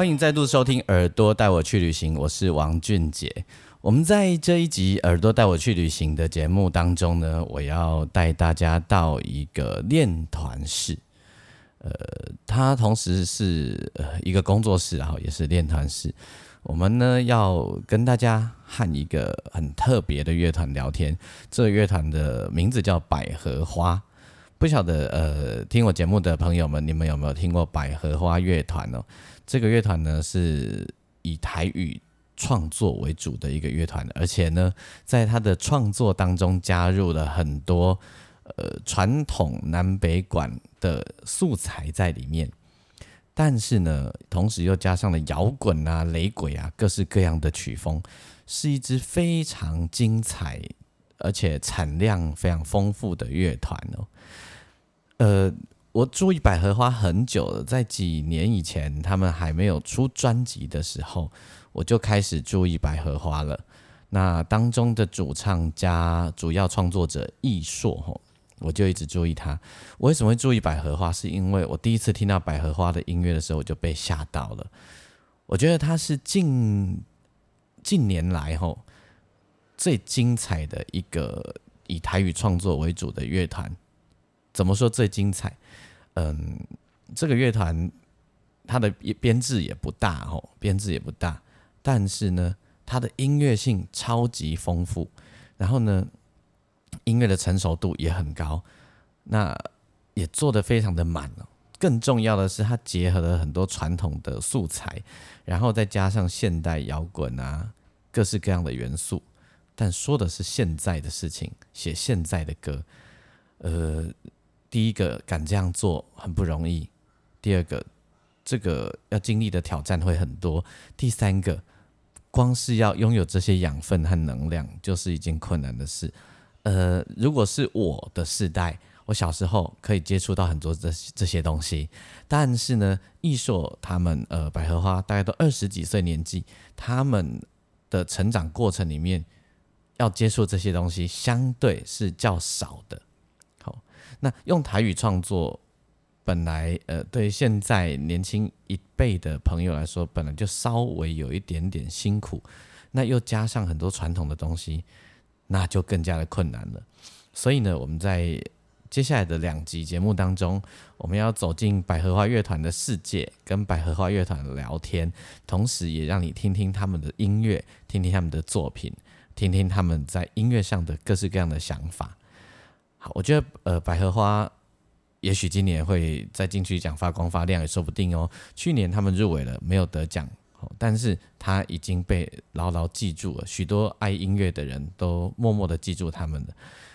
欢迎再度收听《耳朵带我去旅行》，我是王俊杰。我们在这一集《耳朵带我去旅行》的节目当中呢，我要带大家到一个练团室。呃，它同时是一个工作室，然后也是练团室。我们呢要跟大家和一个很特别的乐团聊天。这个乐团的名字叫百合花。不晓得呃，听我节目的朋友们，你们有没有听过百合花乐团哦？这个乐团呢是以台语创作为主的一个乐团，而且呢，在他的创作当中加入了很多呃传统南北管的素材在里面，但是呢，同时又加上了摇滚啊、雷鬼啊各式各样的曲风，是一支非常精彩而且产量非常丰富的乐团哦。呃，我注意百合花很久了，在几年以前，他们还没有出专辑的时候，我就开始注意百合花了。那当中的主唱加主要创作者易硕吼，我就一直注意他。我为什么会注意百合花？是因为我第一次听到百合花的音乐的时候，我就被吓到了。我觉得他是近近年来吼最精彩的一个以台语创作为主的乐团。怎么说最精彩？嗯，这个乐团它的编制也不大哦，编制也不大，但是呢，它的音乐性超级丰富，然后呢，音乐的成熟度也很高，那也做的非常的满哦。更重要的是，它结合了很多传统的素材，然后再加上现代摇滚啊，各式各样的元素，但说的是现在的事情，写现在的歌，呃。第一个敢这样做很不容易，第二个这个要经历的挑战会很多，第三个光是要拥有这些养分和能量就是一件困难的事。呃，如果是我的世代，我小时候可以接触到很多这这些东西，但是呢，艺硕他们呃百合花大概都二十几岁年纪，他们的成长过程里面要接触这些东西相对是较少的。那用台语创作，本来呃，对现在年轻一辈的朋友来说，本来就稍微有一点点辛苦。那又加上很多传统的东西，那就更加的困难了。所以呢，我们在接下来的两集节目当中，我们要走进百合花乐团的世界，跟百合花乐团聊天，同时也让你听听他们的音乐，听听他们的作品，听听他们在音乐上的各式各样的想法。好，我觉得呃，百合花也许今年会再进去奖发光发亮也说不定哦。去年他们入围了，没有得奖，但是他已经被牢牢记住了，许多爱音乐的人都默默的记住他们了。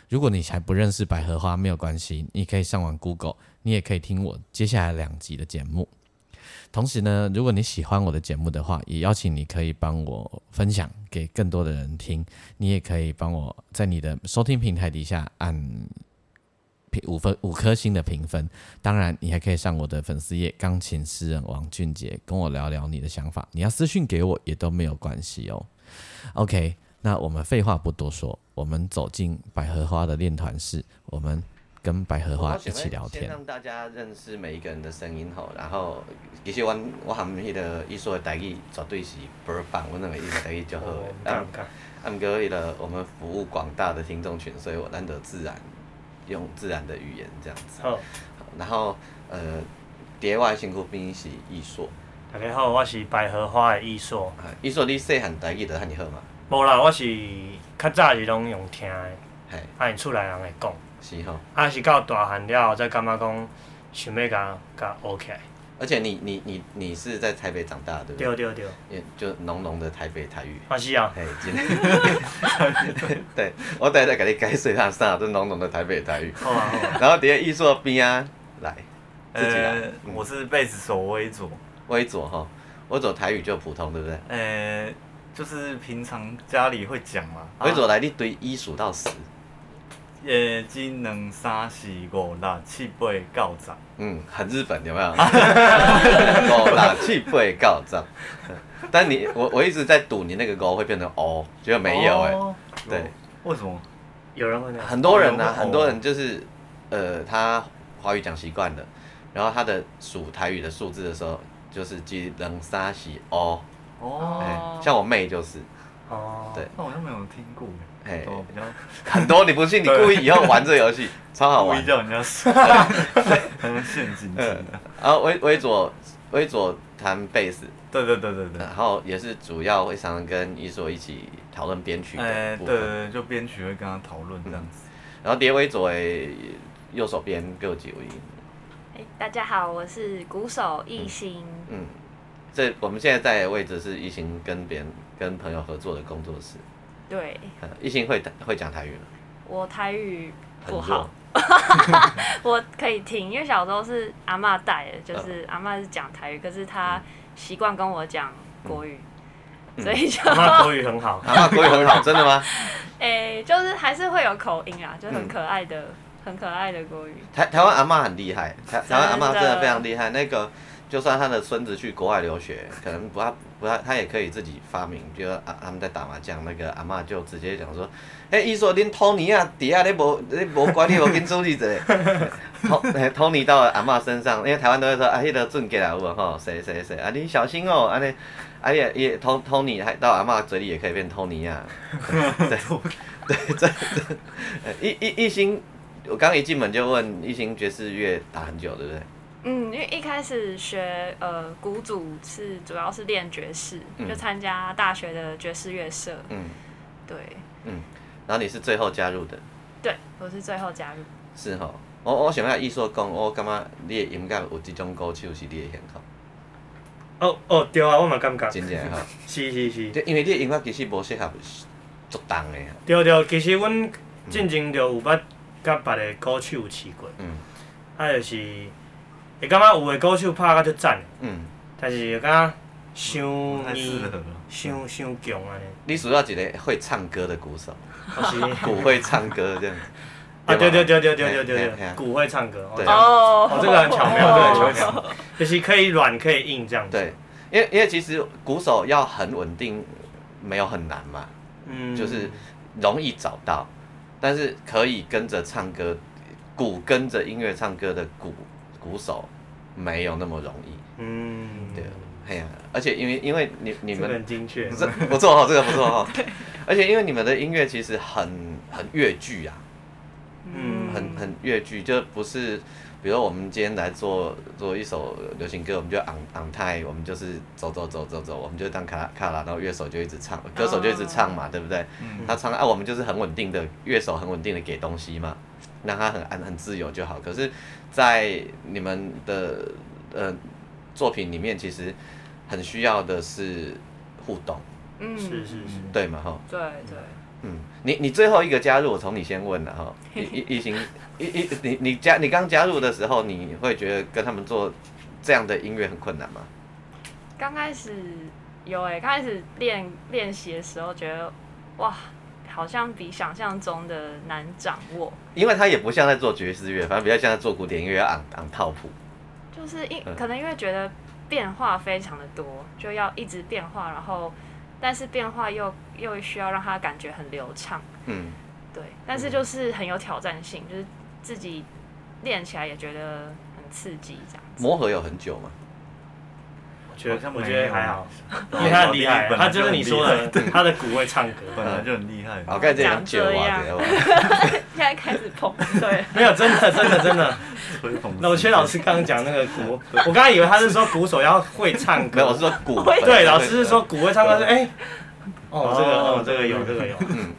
如果你还不认识百合花，没有关系，你可以上网 Google，你也可以听我接下来两集的节目。同时呢，如果你喜欢我的节目的话，也邀请你可以帮我分享给更多的人听。你也可以帮我在你的收听平台底下按评五分五颗星的评分。当然，你还可以上我的粉丝页“钢琴诗人王俊杰”跟我聊聊你的想法。你要私讯给我也都没有关系哦。OK，那我们废话不多说，我们走进百合花的练团室，我们。跟百合花一起聊天，先让大家认识每一个人的声音吼，然后其实我我含迄个伊说的台语绝对是倍儿棒，我认为伊个台语就好的。啊，啊，毋过伊个我们服务广大的听众群，所以我难得自然用自然的语言这样子。好，然后呃，蝶外辛苦兵是艺硕。大家好，我是百合花的艺硕。艺硕，你细汉台语就汉你好嘛？无啦，我是较早是拢用听的，嘿，啊，因厝内人会讲。是吼，啊是到大汉了后，才感觉讲想要甲甲学起来。而且你你你你是在台北长大，对不对？对对对。也就浓浓的台北台语。啊是啊。嘿，真。对，我等下再给你解释下啥，这浓浓的台北台语。好啊好啊。然后伫个艺术边啊，来，自己来。我是贝斯手微左。微左哈，微左台语就普通，对不对？呃，就是平常家里会讲嘛。微左来，你对一数到十。一、两、三、四、五、六、七、八、九、十。嗯，很日本，有没有？五、六、七、八、九、十。但你我我一直在赌你那个勾会变成哦，结果没有哎。对。为什么？有人会那很多人呢，很多人就是呃，他华语讲习惯了，然后他的数台语的数字的时候，就是一、二、三、四、哦。哦。像我妹就是。哦。对。那我又没有听过。哎，比较 很多，你不信？你故意以后玩这游戏，超好玩。故意叫人家输，很陷阱的。然后微微左微左弹贝斯，对对对对对。然后也是主要会常常跟伊索一起讨论编曲的部分。对对对，就编曲会跟他讨论这样子。然后叠微左右手边各有几位。哎，大家好，我是鼓手艺兴。嗯，这我们现在在的位置是艺兴跟别人跟朋友合作的工作室。对，一心会会讲台语吗？我台语不好，我可以听，因为小时候是阿妈带的，就是阿妈是讲台语，可是她习惯跟我讲国语，所以就阿妈国语很好，阿妈国语很好，真的吗？哎，就是还是会有口音啊，就很可爱的、很可爱的国语。台台湾阿妈很厉害，台台湾阿妈真的非常厉害，那个。就算他的孙子去国外留学，可能不他不他他也可以自己发明。就啊，他们在打麻将，那个阿妈就直接讲说：“哎，伊说恁托尼啊，底下你无你无管你无跟注意者。”托 托尼到阿妈身上，因为台湾都会说啊，迄个准给来有吼，谁谁谁啊，你小心哦，安尼，啊也也托托尼还到阿妈嘴里也可以变托尼啊。对对这这，一一一心，我刚一进门就问一心爵士乐打很久，对不对？嗯，因为一开始学呃鼓组是主要是练爵士，就参加大学的爵士乐社。嗯，对。嗯，然后你是最后加入的。对，我是最后加入。是吼，我我想要艺术讲，我感觉你的音乐有这种歌手是你的喜好。哦哦，对啊，我嘛感觉。真正吼。是是是。因为你的音乐其实无适合做重的。对对，其实阮进前就有捌甲别个歌手有试过。嗯。啊，就是。会感觉有诶歌手拍甲足赞，嗯，但是会感觉伤硬，伤伤强安尼。你需要一个会唱歌的鼓手，鼓会唱歌这样。啊对对对对对对对对，鼓会唱歌。哦，哦。这个很巧妙，对，很巧妙。就是可以软可以硬这样子。对，因为因为其实鼓手要很稳定，没有很难嘛，嗯，就是容易找到，但是可以跟着唱歌，鼓跟着音乐唱歌的鼓。鼓手没有那么容易，嗯，对，哎呀，而且因为因为你你们很精确，这不错哈，这个不错 哈，而且因为你们的音乐其实很很越剧啊，嗯，很很越剧，就不是，比如我们今天来做做一首流行歌，我们就昂昂泰，我们就是走走走走走，我们就当卡拉卡拉，然后乐手就一直唱，歌手就一直唱嘛，对不对？他唱啊，我们就是很稳定的乐手，很稳定的给东西嘛。让他很安很自由就好。可是，在你们的呃作品里面，其实很需要的是互动。嗯，是是是，对嘛哈？对对。嗯，你你最后一个加入，我从你先问了哈。一一一行一一你你加你刚加入的时候，你会觉得跟他们做这样的音乐很困难吗？刚开始有诶，刚开始练练习的时候，觉得哇。好像比想象中的难掌握，因为他也不像在做爵士乐，反正比较像在做古典音乐，昂昂套谱。就是因可能因为觉得变化非常的多，就要一直变化，然后但是变化又又需要让他感觉很流畅。嗯，对，但是就是很有挑战性，就是自己练起来也觉得很刺激，这样。磨合有很久吗？觉得我觉得还好，因为他很厉害，他就是你说的，他 的鼓会唱歌，本来就很厉害。好，开始讲这样，现在开始捧，对，没有真的真的真的。那我薛老师刚刚讲那个鼓，我刚刚以为他是说鼓手要会唱歌，没有，我是说鼓。对，老师是说鼓会唱歌，是哎，哦，这个哦，这个有，这个有。嗯，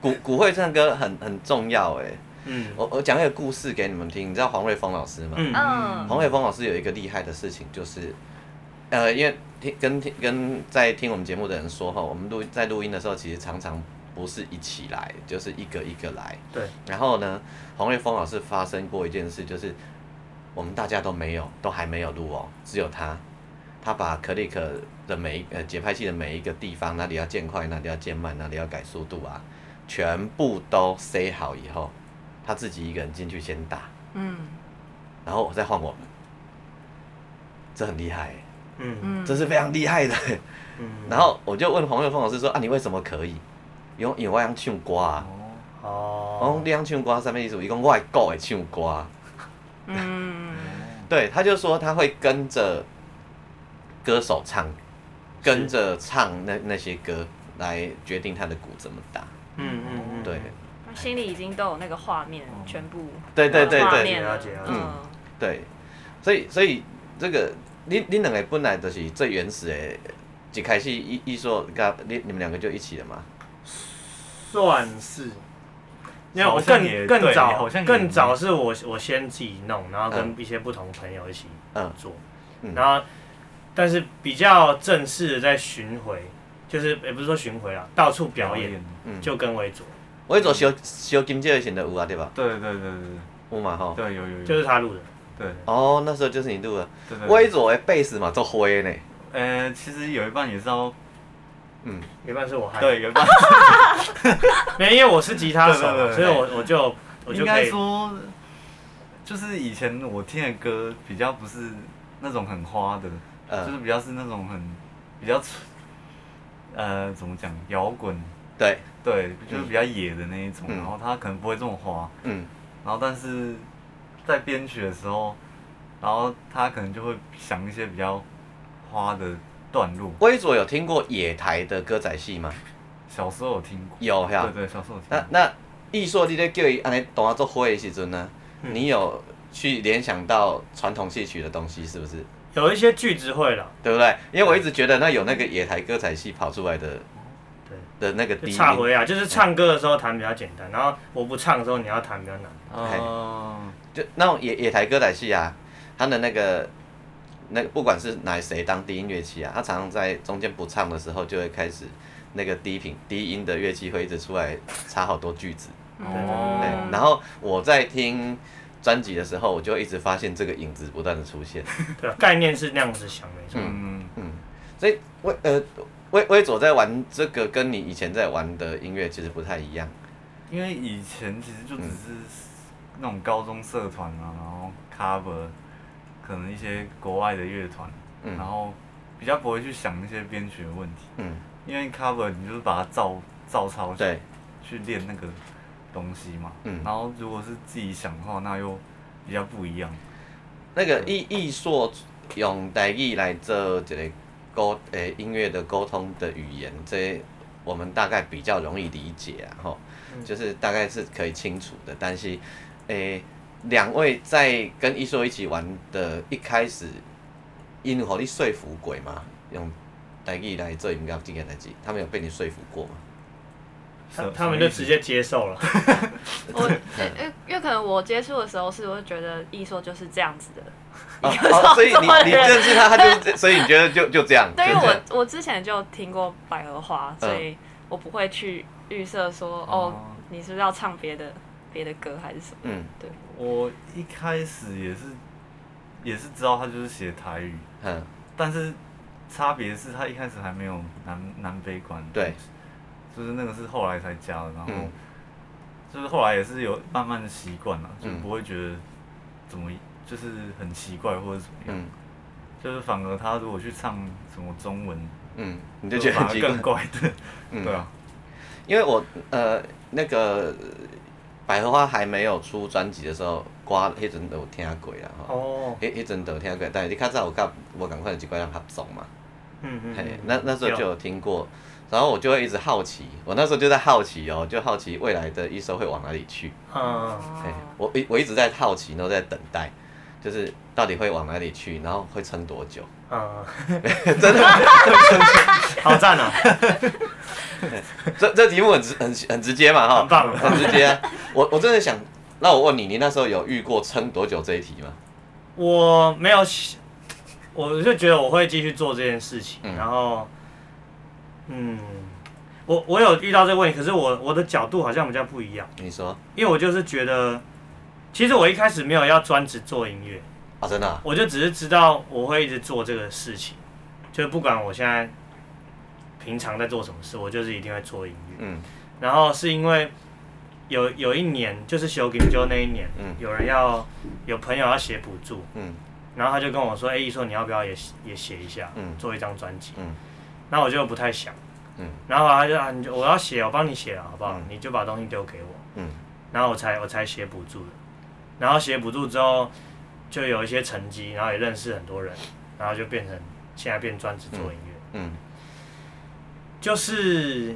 鼓鼓会唱歌很很重要哎。嗯，我我讲一个故事给你们听，你知道黄瑞峰老师吗？嗯，黄瑞峰老师有一个厉害的事情就是。呃，因为听跟听跟在听我们节目的人说哈，我们录在录音的时候，其实常常不是一起来，就是一个一个来。对。然后呢，黄瑞峰老师发生过一件事，就是我们大家都没有，都还没有录哦，只有他，他把 click 的每一呃节拍器的每一个地方，哪里要渐快，哪里要渐慢，哪里要改速度啊，全部都塞好以后，他自己一个人进去先打，嗯，然后我再换我们，这很厉害，嗯。嗯，这是非常厉害的，嗯，然后我就问黄岳峰老师说啊，你为什么可以？因为因为我想唱歌啊，哦，我讲你想唱歌什么意思？伊讲我会歌会唱歌，嗯，对，他就说他会跟着歌手唱，跟着唱那那些歌来决定他的鼓怎么打，嗯嗯嗯，对，心里已经都有那个画面，全部对对对对，了解。嗯，对，所以所以这个。你你两个本来就是最原始的，一开始艺艺术，甲你你们两个就一起了嘛？算是，因为我更更早，更早是我我先自己弄，然后跟一些不同朋友一起做，然后但是比较正式的在巡回，就是也不是说巡回啦，到处表演，嗯就跟维佐，维佐修修金界的型的有啊，对吧？对对对对对，有嘛吼？对有有有，就是他录的。对，哦，那时候就是你录的，对对微左的贝斯嘛，做灰呢。呃，其实有一半也是要，嗯，一半是我害。对，有一半。没，因为我是吉他手，所以我我就我就应该说，就是以前我听的歌比较不是那种很花的，就是比较是那种很比较，呃，怎么讲，摇滚。对。对，就是比较野的那一种，然后他可能不会这么花。嗯。然后，但是。在编曲的时候，然后他可能就会想一些比较花的段落。微卓有听过野台的歌仔戏吗？小时候有听过。有呀。对对，小时候有听。那那艺硕你在叫伊安尼动啊做花的时阵呢，你有去联想到传统戏曲的东西是不是？有一些句子会了，对不对？因为我一直觉得那有那个野台歌仔戏跑出来的，对的那个低音。差回啊，就是唱歌的时候弹比较简单，然后我不唱的时候你要弹比较难。哦。就那种野野台歌仔戏啊，他的那个那不管是拿谁当低音乐器啊，他常常在中间不唱的时候，就会开始那个低频低音的乐器会一直出来插好多句子。哦。然后我在听专辑的时候，我就一直发现这个影子不断的出现。对，概念是那样子想的。嗯嗯。所以威呃威威佐在玩这个，跟你以前在玩的音乐其实不太一样。因为以前其实就只是。那种高中社团啊，然后 cover，可能一些国外的乐团，然后比较不会去想那些编曲的问题，因为 cover 你就是把它照照抄去练那个东西嘛，然后如果是自己想的话，那又比较不一样。那个艺艺术用台语来做一个沟诶音乐的沟通的语言，这我们大概比较容易理解啊，吼，就是大概是可以清楚的，但是。诶，两位在跟一硕一起玩的，一开始，因何你说服鬼吗？用台语来做音乐经验来记，他们有被你说服过吗？他他们就直接接受了。我 因因为可能我接触的时候是，我觉得艺硕就是这样子的。哦，所以你你认识他，他就所以你觉得就就这样？对，因为我我之前就听过百合花，所以我不会去预设说哦，你是不是要唱别的？别的歌还是什么？嗯，对。我一开始也是，也是知道他就是写台语，嗯，但是差别是他一开始还没有南南北管，对，就是那个是后来才加的，然后就是后来也是有慢慢的习惯了，就不会觉得怎么就是很奇怪或者怎么样，就是反而他如果去唱什么中文，嗯，你就觉得更怪的，对啊，因为我呃那个。百合花还没有出专辑的时候，歌迄阵都有听过啦吼。迄迄阵都有听过，但是你较早有甲无共款一寡人合作嘛。嗯嗯。嘿，那那时候就有听过，然后我就会一直好奇，我那时候就在好奇哦，就好奇未来的一首会往哪里去。嗯。嘿，我一我一直在好奇，然后在等待，就是到底会往哪里去，然后会撑多久。嗯。真的。好赞啊！这这题目很直很很直接嘛哈，很棒，很直接。我我真的想，那我问你，你那时候有遇过撑多久这一题吗？我没有，我就觉得我会继续做这件事情。然后，嗯，我我有遇到这个问题，可是我我的角度好像比较不一样。你说？因为我就是觉得，其实我一开始没有要专职做音乐，啊，真的。我就只是知道我会一直做这个事情，就不管我现在平常在做什么事，我就是一定会做音乐。嗯。然后是因为有有一年，就是修金就那一年，嗯，有人要有朋友要写补助，嗯，然后他就跟我说：“哎，说你要不要也也写一下，嗯，做一张专辑。”嗯。那我就不太想，嗯。然后他就啊，你就我要写，我帮你写了，好不好？你就把东西丢给我，嗯。然后我才我才写补助的，然后写补助之后。就有一些成绩，然后也认识很多人，然后就变成现在变专职做音乐。嗯，就是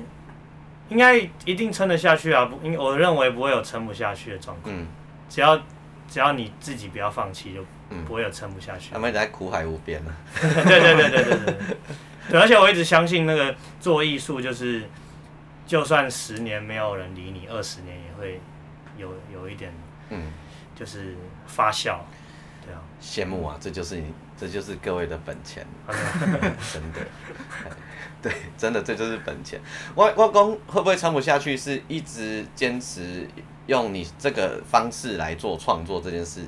应该一定撑得下去啊！不，应我认为不会有撑不下去的状况。嗯，只要只要你自己不要放弃，就不会有撑不下去。他们在苦海无边 了。对对对对对对。对，而且我一直相信那个做艺术就是，就算十年没有人理你，二十年也会有有一点，嗯，就是发酵。羡慕啊，这就是你，这就是各位的本钱，真的，对，真的这就是本钱。外外公会不会撑不下去？是一直坚持用你这个方式来做创作这件事？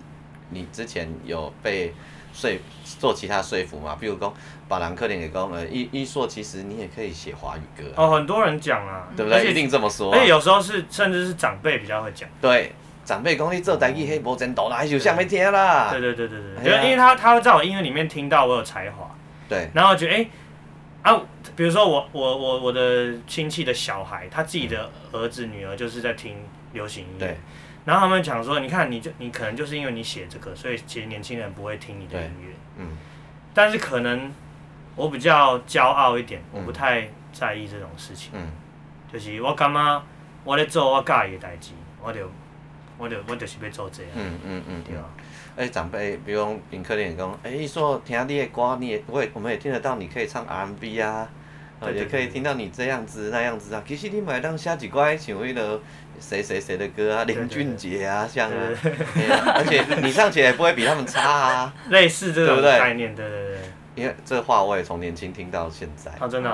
你之前有被说做其他说服吗？比如讲，把兰克林给讲，呃，一一说其实你也可以写华语歌。哦，很多人讲啊，对不对？一定这么说。而且有时候是，甚至是长辈比较会讲。对。长辈讲你做台语迄无前途啦，还是有啥物听啦？对对对对对，因为因为他他会在我音乐里面听到我有才华，对，然后觉得哎啊，比如说我我我我的亲戚的小孩，他自己的儿子女儿就是在听流行音乐，然后他们讲说，你看你就你可能就是因为你写这个，所以其实年轻人不会听你的音乐，嗯，但是可能我比较骄傲一点，我不太在意这种事情，嗯，就是我感觉我咧做我介意的代志，我就。我就我就是要做这样。嗯嗯嗯，对啊。哎，长辈，比如讲，林可怜讲，哎，伊说听你的歌，你也，我也，我们也听得到，你可以唱 R&B 啊，也可以听到你这样子那样子啊。其实你买当下几乖，像迄个谁谁谁的歌啊，林俊杰啊，像啊，而且你唱起来不会比他们差啊。类似这种概念，对对对。因为这话我也从年轻听到现在。啊，真的。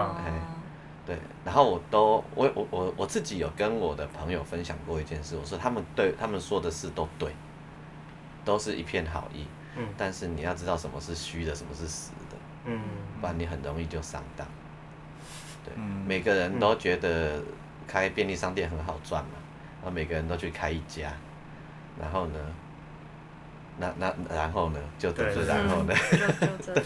对，然后我都我我我我自己有跟我的朋友分享过一件事，我说他们对他们说的事都对，都是一片好意，嗯，但是你要知道什么是虚的，什么是实的，嗯，不然你很容易就上当。对，每个人都觉得开便利商店很好赚嘛，然后每个人都去开一家，然后呢，那那然后呢，就都是然后呢，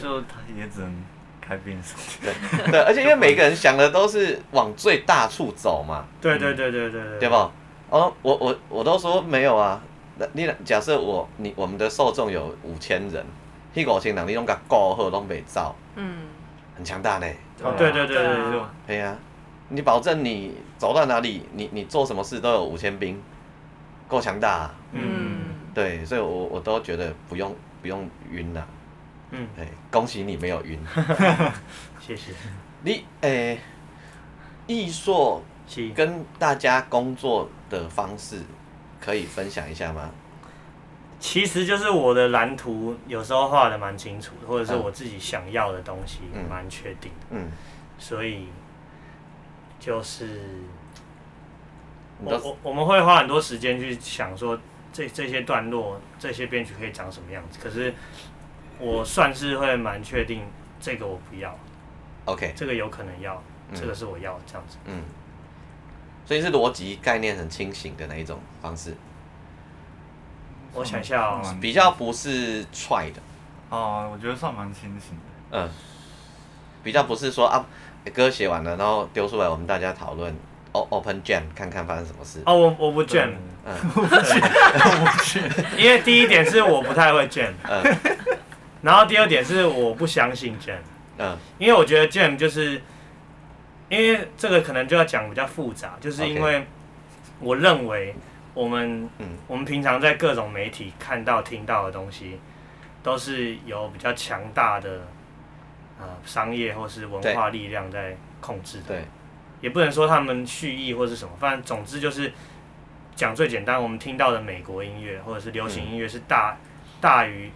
就他也只能。开变数，对对，而且因为每个人想的都是往最大处走嘛，对对对对对对，对不？哦，我我我都说没有啊，那你假设我你我们的受众有五千人，迄五千人你拢甲顾好拢袂走，嗯，很强大呢，哦对对对对对，对。啊，你保证你走到哪里，你你做什么事都有五千兵，够强大，嗯，对，所以我我都觉得不用不用晕了。嗯，哎，恭喜你没有晕，谢谢。你诶，艺硕跟大家工作的方式可以分享一下吗？其实就是我的蓝图有时候画的蛮清楚的，或者是我自己想要的东西蛮确定的。嗯，所以就是我我我们会花很多时间去想说这这些段落这些编曲可以长什么样子，可是。我算是会蛮确定，这个我不要，OK，这个有可能要，这个是我要这样子。嗯，所以是逻辑概念很清醒的那一种方式。我想一下哦，比较不是踹的。哦，我觉得算蛮清醒的。嗯，比较不是说啊，歌写完了，然后丢出来，我们大家讨论，open jam，看看发生什么事。哦，我 我不 jam，嗯，我不 jam，因为第一点是我不太会 jam。嗯。然后第二点是我不相信 Jam，嗯，因为我觉得 Jam 就是，因为这个可能就要讲比较复杂，就是因为我认为我们，嗯，我们平常在各种媒体看到、听到的东西，都是有比较强大的，呃，商业或是文化力量在控制的，对，也不能说他们蓄意或是什么，反正总之就是讲最简单，我们听到的美国音乐或者是流行音乐是大大于。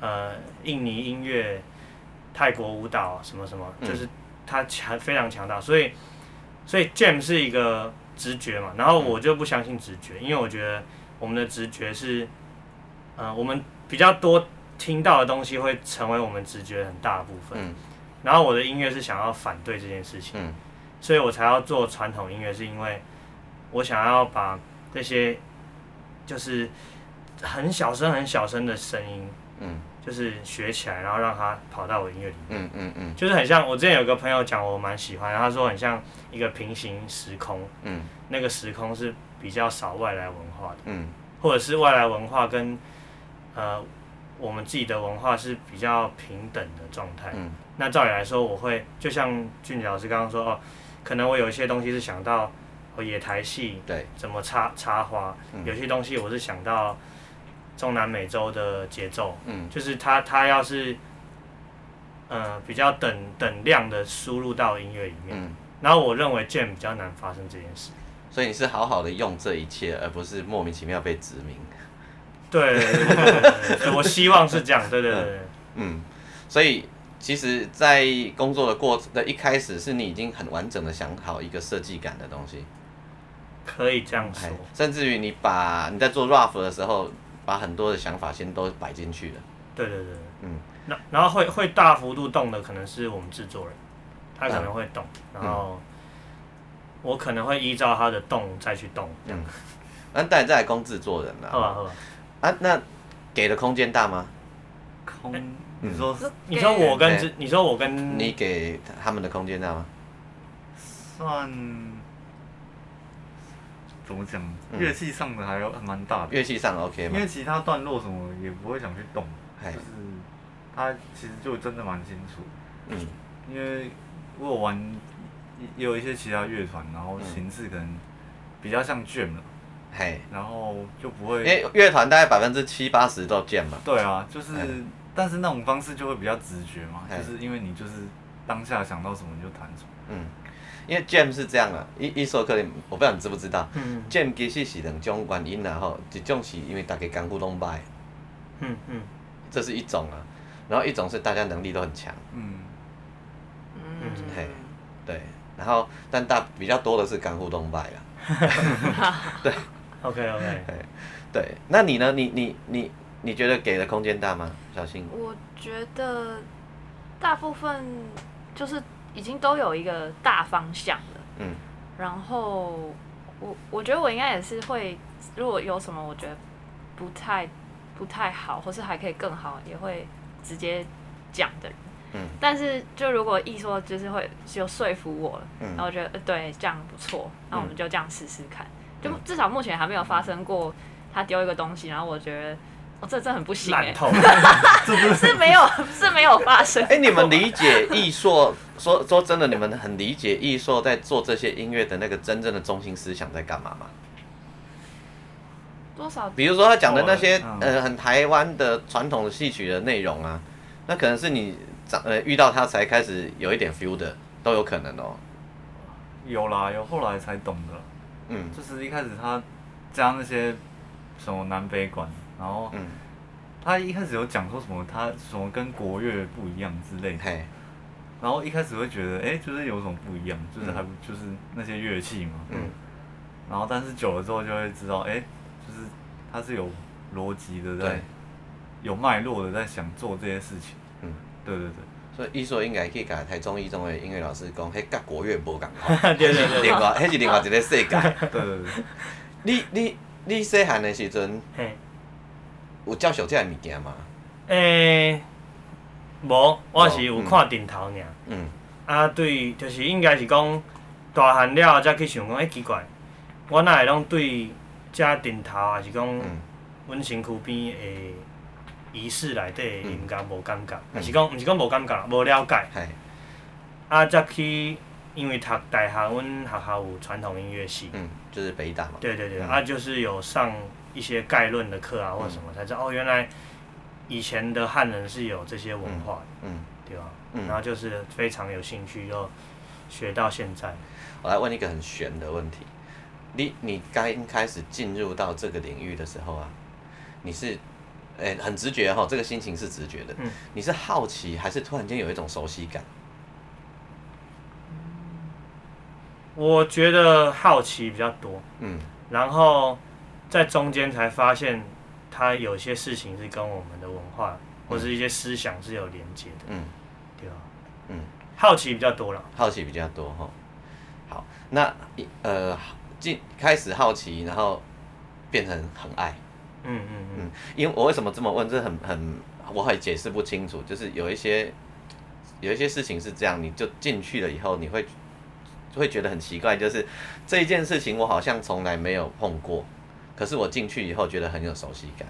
呃，印尼音乐、泰国舞蹈什么什么，就是它强非常强大，所以所以 Jam 是一个直觉嘛，然后我就不相信直觉，因为我觉得我们的直觉是，呃，我们比较多听到的东西会成为我们直觉很大的部分。嗯。然后我的音乐是想要反对这件事情。嗯。所以我才要做传统音乐，是因为我想要把这些就是很小声、很小声的声音，嗯，就是学起来，然后让它跑到我音乐里面。嗯嗯嗯。就是很像我之前有个朋友讲，我蛮喜欢，他说很像一个平行时空。嗯。那个时空是比较少外来文化的。嗯。或者是外来文化跟呃我们自己的文化是比较平等的状态。嗯。那照理来说，我会就像俊杰老师刚刚说哦。可能我有一些东西是想到野台戏，对，怎么插插花，有些东西我是想到中南美洲的节奏，嗯，就是它它要是，呃，比较等等量的输入到音乐里面，嗯，然后我认为 jam 比较难发生这件事，所以你是好好的用这一切，而不是莫名其妙被殖民，对，我希望是这样，对对对，嗯，所以。其实，在工作的过的一开始，是你已经很完整的想好一个设计感的东西，可以这样说。甚至于你把你在做 rough 的时候，把很多的想法先都摆进去了。对对对，嗯。那然后会会大幅度动的，可能是我们制作人，他可能会动，然后我可能会依照他的动再去动。嗯。那再再攻制作人了。好吧好吧。啊，那给的空间大吗？空。你说，你说我跟，你说我跟，你给他们的空间大吗？算，怎么讲？乐器上的还还蛮大的。乐器上 OK 吗？因为其他段落什么也不会想去动，就是他其实就真的蛮清楚。嗯。因为我有玩，也有一些其他乐团，然后形式可能比较像卷了。嘿。然后就不会。因为乐团大概百分之七八十都卷嘛。对啊，就是。但是那种方式就会比较直觉嘛，就是因为你就是当下想到什么你就弹什么。嗯，因为 jam 是这样啊，一一首可能，我不知道你知不知道，jam 其实是两种原因啦吼，一种是因为大家功夫拢歹，嗯嗯，这是一种啊，然后一种是大家能力都很强，嗯。嗯，嘿，对，然后但大比较多的是功夫拢歹啦，对，OK OK，对，那你呢？你你你？你觉得给的空间大吗，小新？我觉得大部分就是已经都有一个大方向了。嗯。然后我我觉得我应该也是会，如果有什么我觉得不太不太好，或是还可以更好，也会直接讲的人。嗯。但是就如果一说就是会就说服我了，然后我觉得对这样不错，那我们就这样试试看。就至少目前还没有发生过他丢一个东西，然后我觉得。这这很不行哎，是没有是没有发生。哎，你们理解艺硕说说真的，你们很理解艺硕在做这些音乐的那个真正的中心思想在干嘛吗？多少？比如说他讲的那些呃很台湾的传统的戏曲的内容啊，那可能是你长呃遇到他才开始有一点 feel 的，都有可能哦。有啦，有后来才懂的。嗯，就是一开始他加那些什么南北管。然后，他一开始有讲说什么，他什么跟国乐不一样之类的。然后一开始会觉得，哎，就是有什么不一样，就是还就是那些乐器嘛。嗯。然后，但是久了之后就会知道，哎，就是他是有逻辑的，在有脉络的在想做这些事情。嗯。对对对。所以伊说应该可以甲台中一中的音乐老师讲，迄甲国乐无共款。对对对。另外，迄是另外一个世界。对对对。你你你细汉的时阵。有接受这物件吗？诶，无，我是有看顶头尔。嗯。啊，对，就是应该是讲大汉了才去想讲，诶，奇怪，我哪会拢对遮顶头，还是讲阮身躯边的仪式内底的音乐无感觉，还是讲毋是讲无感觉，无了解。系。啊，才去，因为读大学，阮学校有传统音乐系。嗯，就是北大嘛。对对对，啊，就是有上。一些概论的课啊，或者什么，才知道哦，原来以前的汉人是有这些文化的，嗯，对吧？然后就是非常有兴趣，就学到现在。我来问一个很玄的问题，你你刚开始进入到这个领域的时候啊，你是诶很直觉哈，这个心情是直觉的，嗯，你是好奇还是突然间有一种熟悉感？我觉得好奇比较多，嗯，然后。在中间才发现，他有些事情是跟我们的文化或是一些思想是有连接的。嗯，对啊，嗯，好奇比较多了，好奇比较多哈。好，那呃，进开始好奇，然后变成很爱。嗯嗯嗯。因为我为什么这么问？这很很，我还解释不清楚。就是有一些有一些事情是这样，你就进去了以后，你会会觉得很奇怪，就是这一件事情我好像从来没有碰过，可是我进去以后觉得很有熟悉感。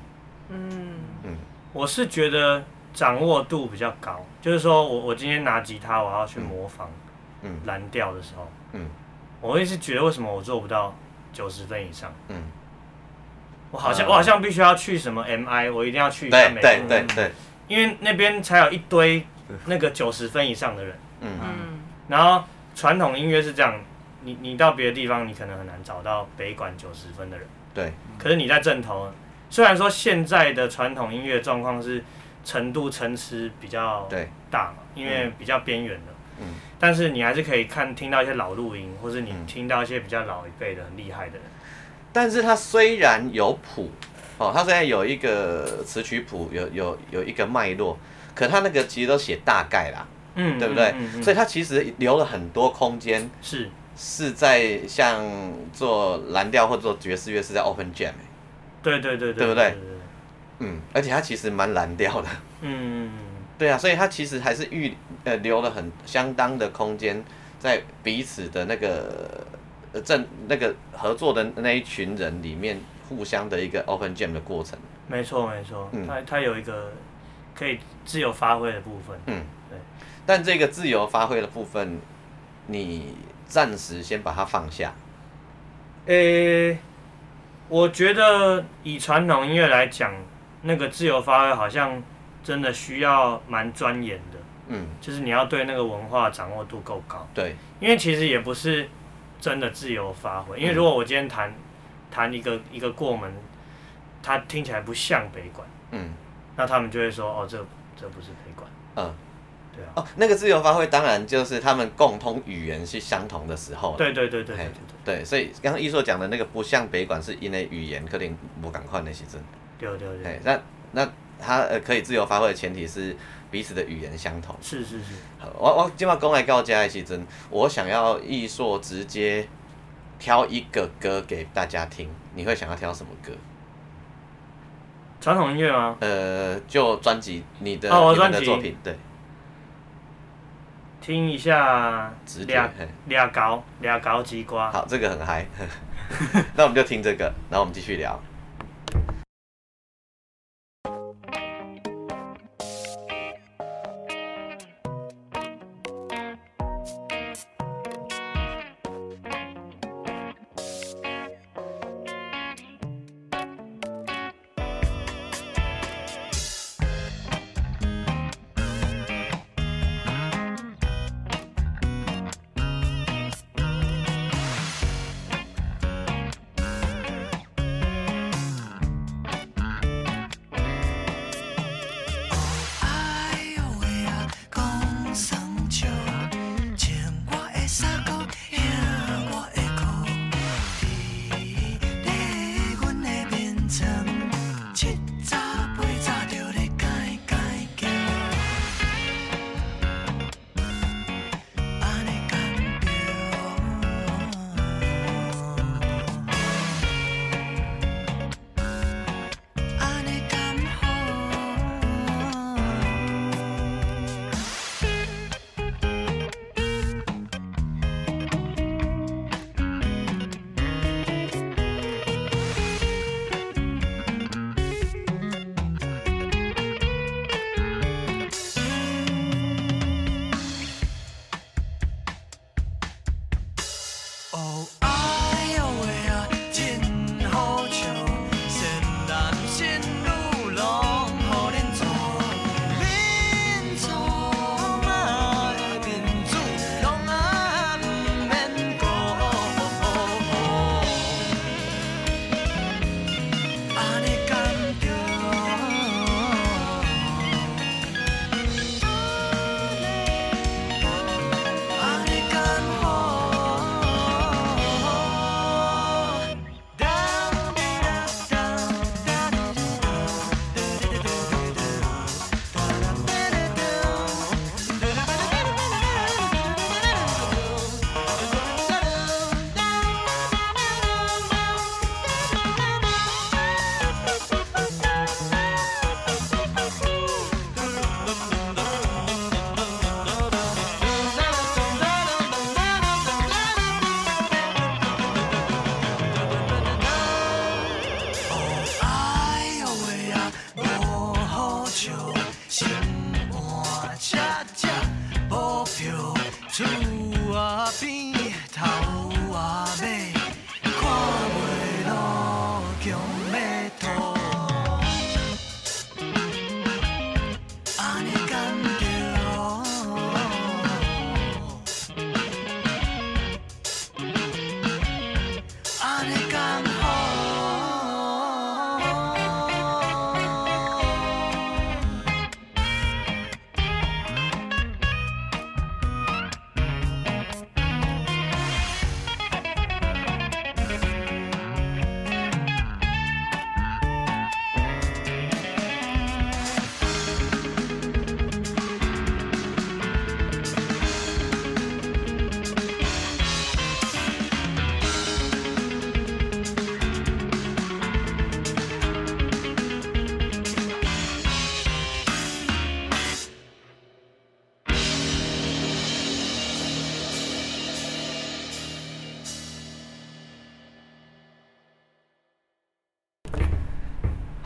嗯。嗯，我是觉得掌握度比较高，就是说我我今天拿吉他，我要去模仿蓝调的时候，嗯，我会是觉得为什么我做不到九十分以上？嗯，我好像我好像必须要去什么 MI，我一定要去一下美对对对对，因为那边才有一堆那个九十分以上的人，嗯。嗯，然后传统音乐是这样，你你到别的地方，你可能很难找到北管九十分的人，对，可是你在正头。虽然说现在的传统音乐状况是程度参差比较大嘛，因为比较边缘的，嗯，但是你还是可以看听到一些老录音，或是你听到一些比较老一辈的很厉害的人。但是它虽然有谱，哦，它虽然有一个词曲谱，有有有一个脉络，可它那个其实都写大概啦，嗯，对不对？所以它其实留了很多空间，是是在像做蓝调或做爵士乐是在 open jam。对对对对，对不对？嗯，而且它其实蛮蓝调的。嗯，对啊，所以它其实还是预呃留了很相当的空间，在彼此的那个呃正那个合作的那一群人里面，互相的一个 open jam 的过程。没错没错，它它有一个可以自由发挥的部分。嗯，对。但这个自由发挥的部分，你暂时先把它放下。诶。我觉得以传统音乐来讲，那个自由发挥好像真的需要蛮钻研的。嗯，就是你要对那个文化掌握度够高。对，因为其实也不是真的自由发挥。因为如果我今天弹弹一个一个过门，它听起来不像北管，嗯，那他们就会说哦，这这不是北管。嗯。对啊，哦，那个自由发挥当然就是他们共通语言是相同的时候。对对对对对对，所以刚刚艺硕讲的那个不像北管，是因为语言可能不赶快那些真。对对对。那那他呃可以自由发挥的前提是彼此的语言相同。是是是。我我今晚公来告家的时阵，我想要艺硕直接挑一个歌给大家听，你会想要挑什么歌？传统音乐吗？呃，就专辑你的哦，专辑作品对。听一下，俩俩高俩高鸡瓜。好，这个很嗨，那我们就听这个，然后我们继续聊。Chết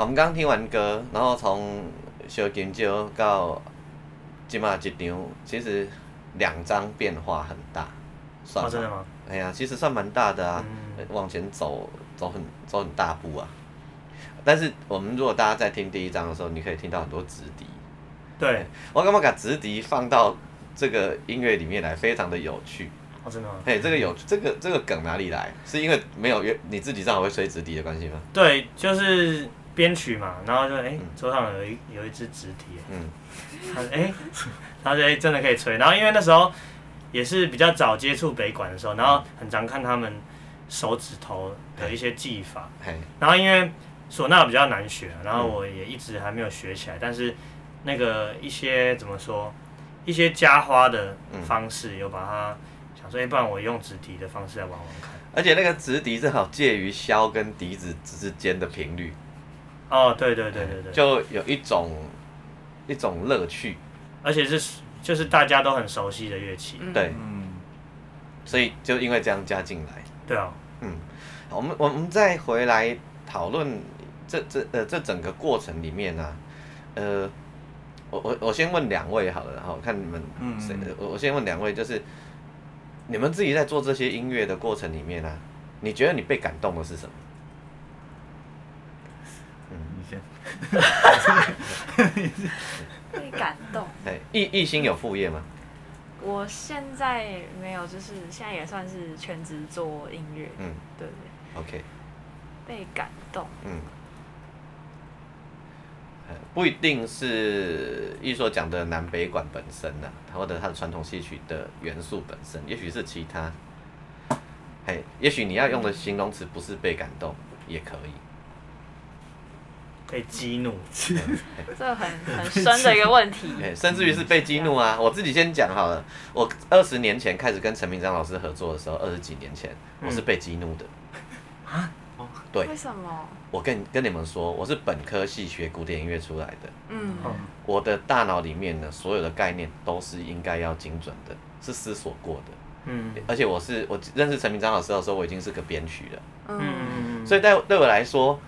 们刚刚听完歌，然后从小金蕉到今嘛一张，其实两张变化很大，算哦，真的吗？哎呀，其实算蛮大的啊，嗯往前走走很走很大步啊。但是我们如果大家在听第一章的时候，你可以听到很多直笛。对，我干嘛把直笛放到这个音乐里面来，非常的有趣。哦，真的吗？嘿，这个有这个这个梗哪里来？是因为没有乐你自己正好会吹直笛的关系吗？对，就是编曲嘛，然后就哎、桌上有一有一支直笛，嗯。他说哎，他说哎真的可以吹，然后因为那时候也是比较早接触北管的时候，然后很常看他们手指头的一些技法，嘿，然后因为唢呐比较难学，然后我也一直还没有学起来，但是那个一些怎么说，一些加花的方式有把它想说，哎、不然我用直笛的方式来玩玩看。而且那个直笛正好介于箫跟笛子之间的频率，哦，对对对对对，就有一种一种乐趣。而且是就是大家都很熟悉的乐器，对，嗯，所以就因为这样加进来。对啊，嗯，好我们我们再回来讨论这这呃这整个过程里面呢、啊，呃，我我我先问两位好了，然后看你们嗯谁，我我先问两位，就是你们自己在做这些音乐的过程里面啊，你觉得你被感动的是什么？你先，被感动。哎，艺艺兴有副业吗？我现在没有，就是现在也算是全职做音乐，嗯对对，，OK，被感动。嗯，呃不一定是艺所讲的南北管本身呐、或者它的传统戏曲的元素本身，也许是其他。嘿，也许你要用的形容词不是被感动，也可以。被激怒，这很很深的一个问题。哎，甚至于是被激怒啊！我自己先讲好了，我二十年前开始跟陈明章老师合作的时候，二十几年前，我是被激怒的。对。为，什么？我跟跟你们说，我是本科系学古典音乐出来的，嗯，嗯，我的大脑里面呢，所有的概念都是应该要精准的，是思索过的。嗯。而且我是我认识陈明章老师的时候，我已经是个编曲了，嗯。嗯，所以对对我来说，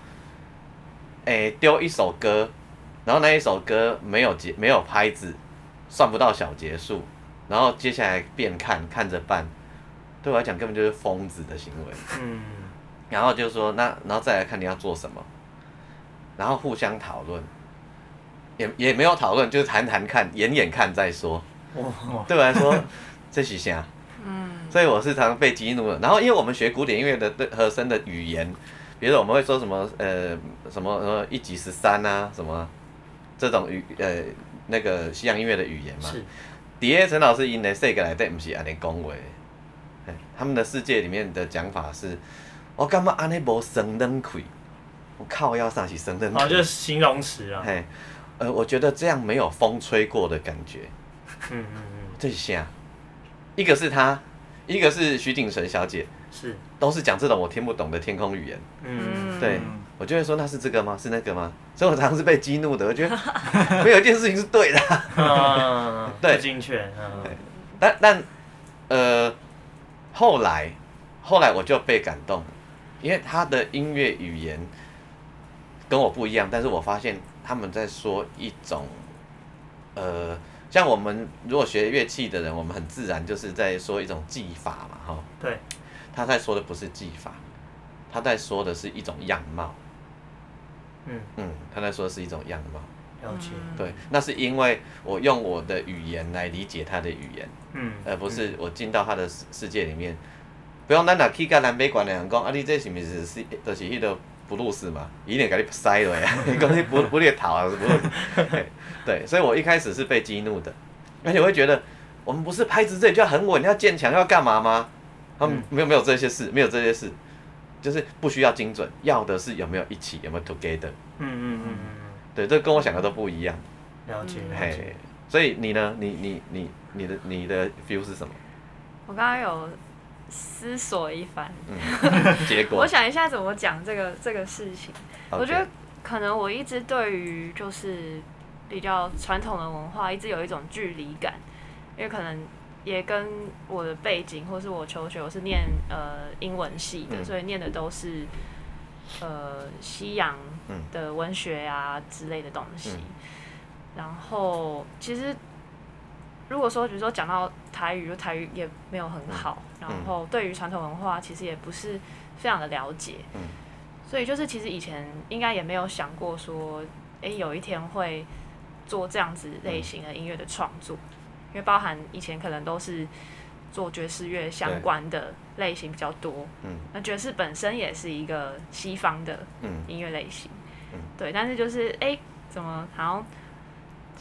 诶、丢一首歌，然后那一首歌没有结没有拍子，算不到小结束，然后接下来变看看着办，对我来讲根本就是疯子的行为。嗯然后就说那，然后再来看你要做什么，然后互相讨论，也也没有讨论，就是谈谈看，演演看再说。哇，对我来说，这是啥？嗯所以我是常常被激怒的。然后因为我们学古典音乐的对和声的语言，比如说我们会说什么呃什么什么一级十三啊什么这种语呃那个西洋音乐的语言嘛。是，底下陈老师因的世界内底不是安尼讲话，嘿他们的世界里面的讲法是，我感觉安尼无生冷气，我靠要上是生冷哦，就是，形容词啊，嘿，呃，我觉得这样没有风吹过的感觉，嗯嗯嗯，这是啥？一个是他，一个是徐景纯小姐，是，都是讲这种我听不懂的天空语言，嗯对嗯我就会说那是这个吗？是那个吗？所以我常常是被激怒的，我觉得 没有一件事情是对的。嗯，对不精确，嗯对但但呃，后来后来我就被感动，因为他的音乐语言跟我不一样，但是我发现他们在说一种呃像我们如果学乐器的人，我们很自然就是在说一种技法嘛，哈。对。他在说的不是技法，他在说的是一种样貌。嗯嗯，他在说的是一种样貌。了解。对，那是因为我用我的语言来理解他的语言，嗯，而不是我进到他的世世界里面。不用咱若去甲南北馆的人讲，啊，你这是毋是是，就是迄个布鲁斯嘛？伊定甲你塞落呀，你讲你不不列头啊？不，对，所以我一开始是被激怒的，而且我会觉得，我们不是拍子这里就要很稳，要坚强，要干嘛吗？他们没有没有这些事，没有这些事，就是不需要精准，要的是有没有一起，有没有 together。嗯嗯嗯嗯。对，这跟我想的都不一样。了解。嘿，所以你呢？你你你你的你的 feel 是什么？我刚刚有思索一番，结果我想一下怎么讲这个这个事情。我觉得可能我一直对于就是比较传统的文化一直有一种距离感，因为可能也跟我的背景，或是我求学我是念呃英文系的，所以念的都是。呃，西洋的文学啊之类的东西，然后其实如果说比如说讲到台语，就台语也没有很好，然后对于传统文化其实也不是非常的了解，所以就是其实以前应该也没有想过说，哎，有一天会做这样子类型的音乐的创作，因为包含以前可能都是。做爵士乐相关的类型比较多，嗯，那爵士本身也是一个西方的音乐类型，嗯，对，但是就是哎，怎么好像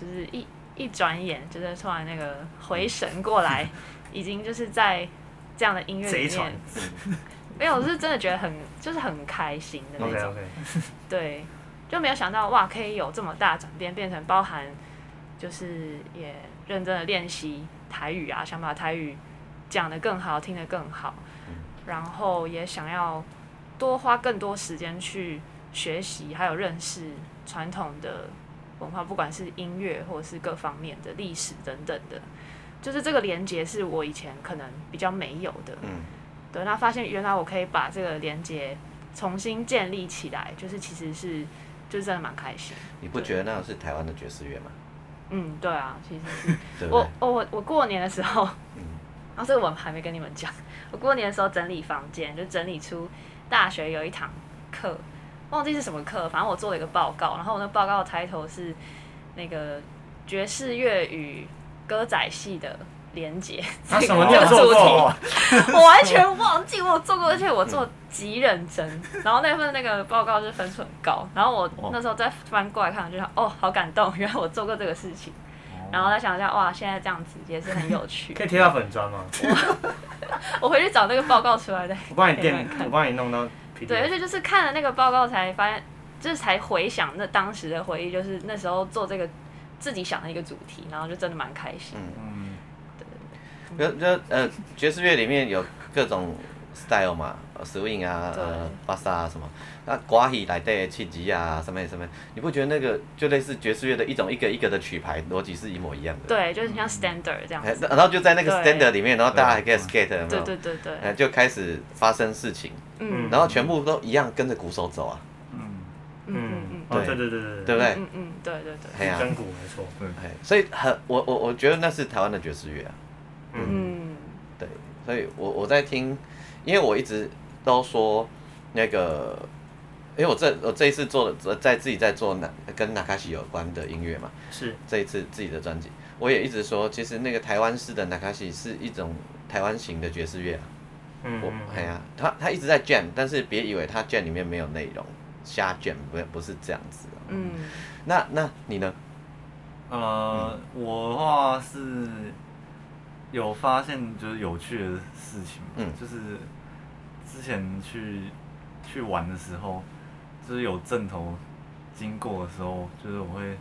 就是一一转眼，就是突然那个回神过来，已经就是在这样的音乐里面，没有，我是真的觉得很就是很开心的那种，对，就没有想到哇，可以有这么大转变，变成包含就是也认真的练习台语啊，想把台语。讲得更好，听得更好，然后也想要多花更多时间去学习，还有认识传统的文化，不管是音乐或者是各方面的历史等等的，就是这个连接是我以前可能比较没有的。嗯，对，那发现原来我可以把这个连接重新建立起来，就是其实是就是真的蛮开心。你不觉得那是台湾的爵士乐吗？嗯，对啊，其实是。我我我过年的时候。然后这个我还没跟你们讲，我过年的时候整理房间，就整理出大学有一堂课，忘记是什么课，反正我做了一个报告，然后我那报告的抬头是那个爵士乐与歌仔戏的连接，这个主题，我完全忘记我做过，而且我做极认真，然后那份那个报告是分数很高，然后我那时候再翻过来看，就想哦，好感动，原来我做过这个事情。然后再想一下，哇，现在这样子也是很有趣。可以贴到粉砖吗？我回去找那个报告出来的。我帮你垫，我帮你弄到。对，而且就是看了那个报告才发现，就是才回想那当时的回忆，就是那时候做这个自己想的一个主题，然后就真的蛮开心。嗯嗯。对。就就呃，爵士乐里面有各种 style 嘛，swing 啊，呃，巴萨啊什么。那瓜戏来带气质啊，什么什么，你不觉得那个就类似爵士乐的一种一个一个的曲牌逻辑是一模一样的？对，就是像 standard 这样。然后就在那个 standard 里面，然后大家还可以 skate，有没有？对对对对。就开始发生事情，嗯，然后全部都一样跟着鼓手走啊。嗯嗯嗯，对对对对对，对不对？嗯嗯，对对对。跟鼓没错，对。所以很，我我我觉得那是台湾的爵士乐啊。嗯。对，所以我我在听，因为我一直都说那个。因为我这我这一次做在自己在做那跟纳卡西有关的音乐嘛，是这一次自己的专辑，我也一直说，其实那个台湾式的纳卡西是一种台湾型的爵士乐啊。嗯嗯。哎呀，他他一直在 jam，但是别以为他 jam 里面没有内容，瞎 jam 不不是这样子。嗯。那那你呢？呃，我的话是有发现就是有趣的事情，嗯，就是之前去去玩的时候。就是有阵头经过的时候，就是我会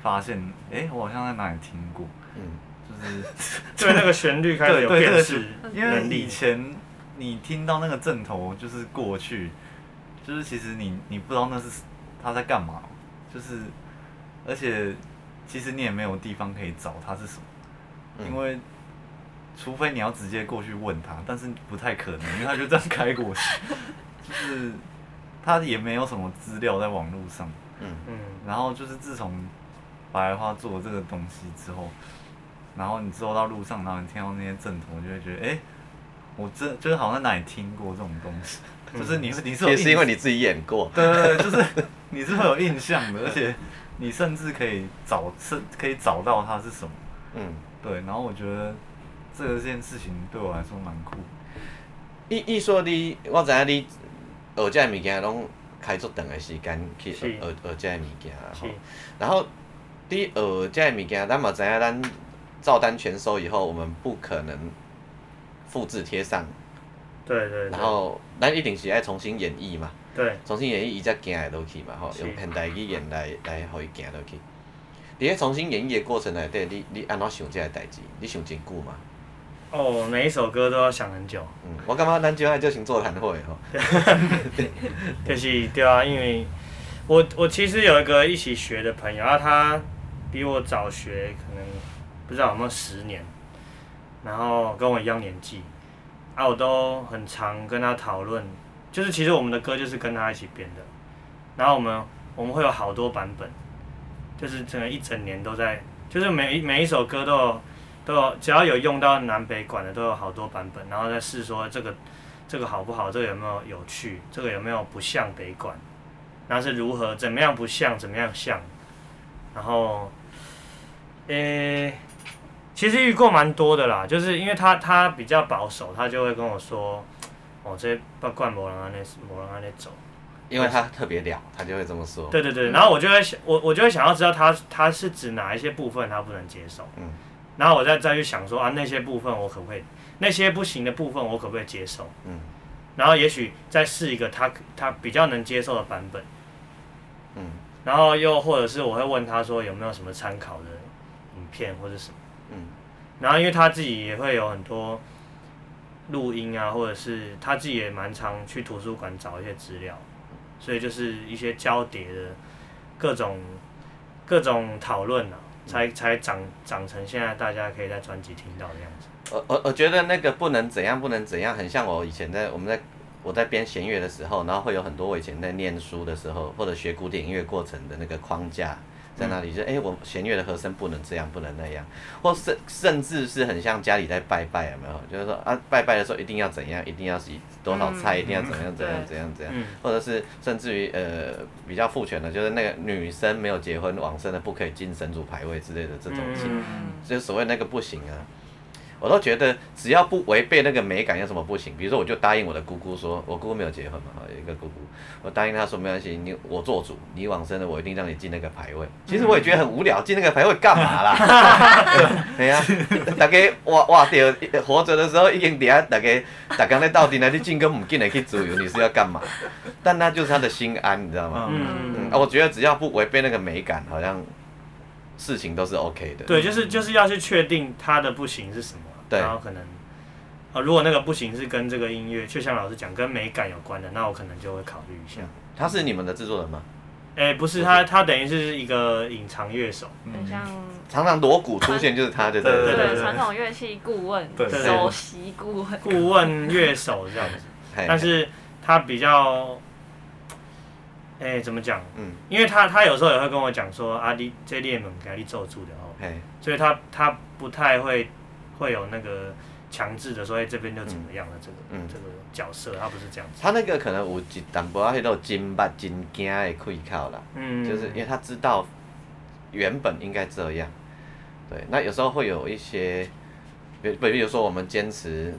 发现，哎，我好像在哪里听过，嗯，就是 对那个旋律开始有辨识。因为以前你听到那个阵头就是过去，就是其实你你不知道那是他在干嘛，就是而且其实你也没有地方可以找他是什么，因为除非你要直接过去问他，但是不太可能，因为他就这样开过去，就是。他也没有什么资料在网络上，嗯。嗯，然后就是自从白花做这个东西之后，然后你之后到路上，然后你听到那些阵头，就会觉得，哎，我真就是好像哪里听过这种东西，就是你是你是也是因为你自己演过，对对对，就是你是会有印象的，而且你甚至可以找是可以找到它是什么，嗯，对，然后我觉得这个件事情对我来说蛮酷。伊伊说你，我知影你学这物件拢开足长的时间去学学这物件吼。然后你学这物件，咱嘛知影咱照单全收以后，我们不可能复制贴上。对对。然后咱一定是爱重新演绎嘛。对。重新演绎伊才行会落去嘛吼，用现代语言来来互伊行落去。伫咧重新演绎的过程内底，你你安怎想这个代志？你想真久嘛？哦，每一首歌都要想很久。嗯，我感觉咱就爱就先座谈会吼。就是对啊，因为我我其实有一个一起学的朋友，啊，他比我早学，可能不知道有没有十年，然后跟我一样年纪，啊，我都很常跟他讨论，就是其实我们的歌就是跟他一起编的，然后我们我们会有好多版本，就是整个一整年都在，就是每一每一首歌都有。都有，只要有用到南北管的，都有好多版本，然后再试说这个，这个好不好？这个有没有有趣？这个有没有不像北管？然后是如何怎么样不像，怎么样像？然后，诶，其实遇过蛮多的啦，就是因为他他比较保守，他就会跟我说，哦，这不管某人安那某人安那走，因为他特别了，他就会这么说。对对对，然后我就会想，我我就会想要知道他他是指哪一些部分他不能接受。嗯。然后我再再去想说啊，那些部分我可不可以，那些不行的部分我可不可以接受？嗯。然后也许再试一个他他比较能接受的版本。嗯。然后又或者是我会问他说有没有什么参考的影片或者什么。嗯。然后因为他自己也会有很多录音啊，或者是他自己也蛮常去图书馆找一些资料，所以就是一些交叠的各种各种讨论啊。才才长长成现在大家可以在专辑听到的样子。我我我觉得那个不能怎样不能怎样，很像我以前在我们在我在编弦乐的时候，然后会有很多我以前在念书的时候或者学古典音乐过程的那个框架。在那里就哎，我弦乐的和声不能这样，不能那样，或甚甚至是很像家里在拜拜，有没有？就是说啊，拜拜的时候一定要怎样，一定要洗多少菜，一定要怎样怎样怎样怎样，或者是甚至于呃比较父权的，就是那个女生没有结婚往生的不可以进神主牌位之类的这种，就所谓那个不行啊。我都觉得只要不违背那个美感，有什么不行？比如说，我就答应我的姑姑说，我姑姑没有结婚嘛，哈，有一个姑姑，我答应她说没关系，你我做主，你往生了，我一定让你进那个牌位。其实我也觉得很无聊，进那个牌位干嘛啦？对啊，大家哇哇掉，活着的时候已经底下大家大家在到底呢？你进跟唔进来去自由，你是要干嘛？但那就是他的心安，你知道吗？嗯嗯。我觉得只要不违背那个美感，好像事情都是 OK 的。对，就是就是要去确定他的不行是什么。然后可能，呃，如果那个不行是跟这个音乐，就像老师讲，跟美感有关的，那我可能就会考虑一下。他是你们的制作人吗？哎，不是，他他等于是一个隐藏乐手，很像常常锣鼓出现就是他，对对对，传统乐器顾问，首席顾问，顾问乐手这样子。但是他比较，哎，怎么讲？嗯，因为他他有时候也会跟我讲说，阿弟这列门给你做住的哦，所以他他不太会。会有那个强制的，所以这边就怎么样了这个这个角色，他不是这样子。他那个可能有一淡薄仔迄种真捌真惊的开口啦，嗯就是因为他知道原本应该这样。对，那有时候会有一些，比比比如说我们坚持，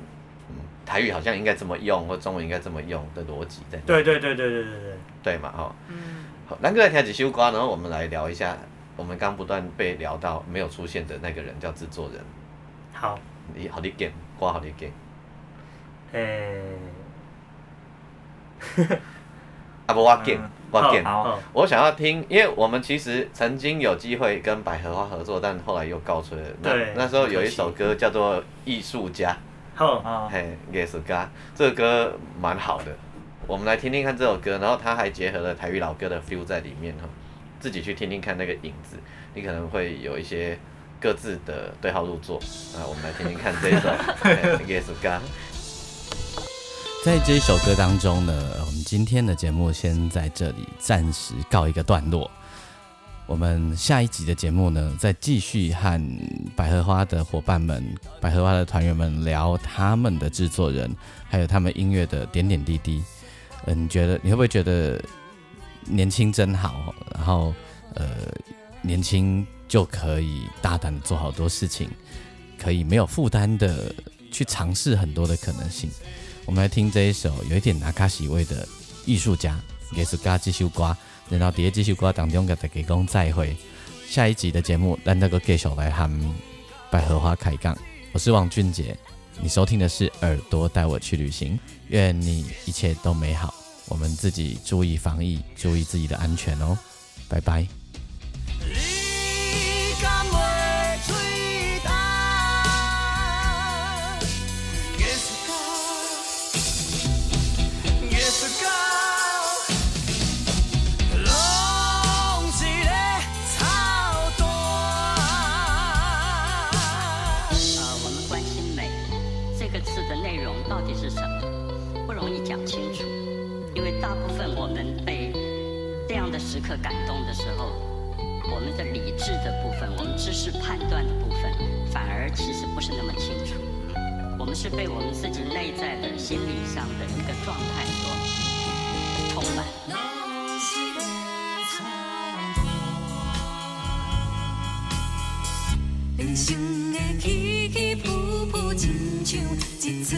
嗯，台语好像应该这么用，或中文应该这么用的逻辑在。对对对对对对对。对嘛吼。嗯。好，南哥来听几首歌，然后我们来聊一下，我们刚不断被聊到没有出现的那个人，叫制作人。好。你好，你讲，我好你讲。诶，啊不，我讲，我讲。我想要听，因为我们其实曾经有机会跟百合花合作，但后来又告吹了。那那时候有一首歌叫做《艺术家》。好。嘿，艺术家，这个歌蛮好的。我们来听听看这首歌，然后它还结合了台语老歌的 feel 在里面哈。自己去听听看那个影子，你可能会有一些。各自的对号入座啊，我们来听听看这一首《Yes God》。在这一首歌当中呢，我们今天的节目先在这里暂时告一个段落。我们下一集的节目呢，再继续和百合花的伙伴们、百合花的团员们聊他们的制作人，还有他们音乐的点点滴滴。嗯，你觉得你会不会觉得年轻真好？然后呃，年轻就可以大胆的做好多事情，可以没有负担的去尝试很多的可能性。我们来听这一首有一点拿卡喜味的艺术家，也是嘎继续刮。然后第二继续歌当中，给大家讲再会。下一集的节目，让那个继续来和百合花开杠。我是王俊杰，你收听的是耳朵带我去旅行。愿你一切都美好，我们自己注意防疫，注意自己的安全哦。拜拜。刻感动的时候，我们的理智的部分，我们知识判断的部分，反而其实不是那么清楚。我们是被我们自己内在的心理上的一个状态所充满。人生的起起伏伏，亲像一出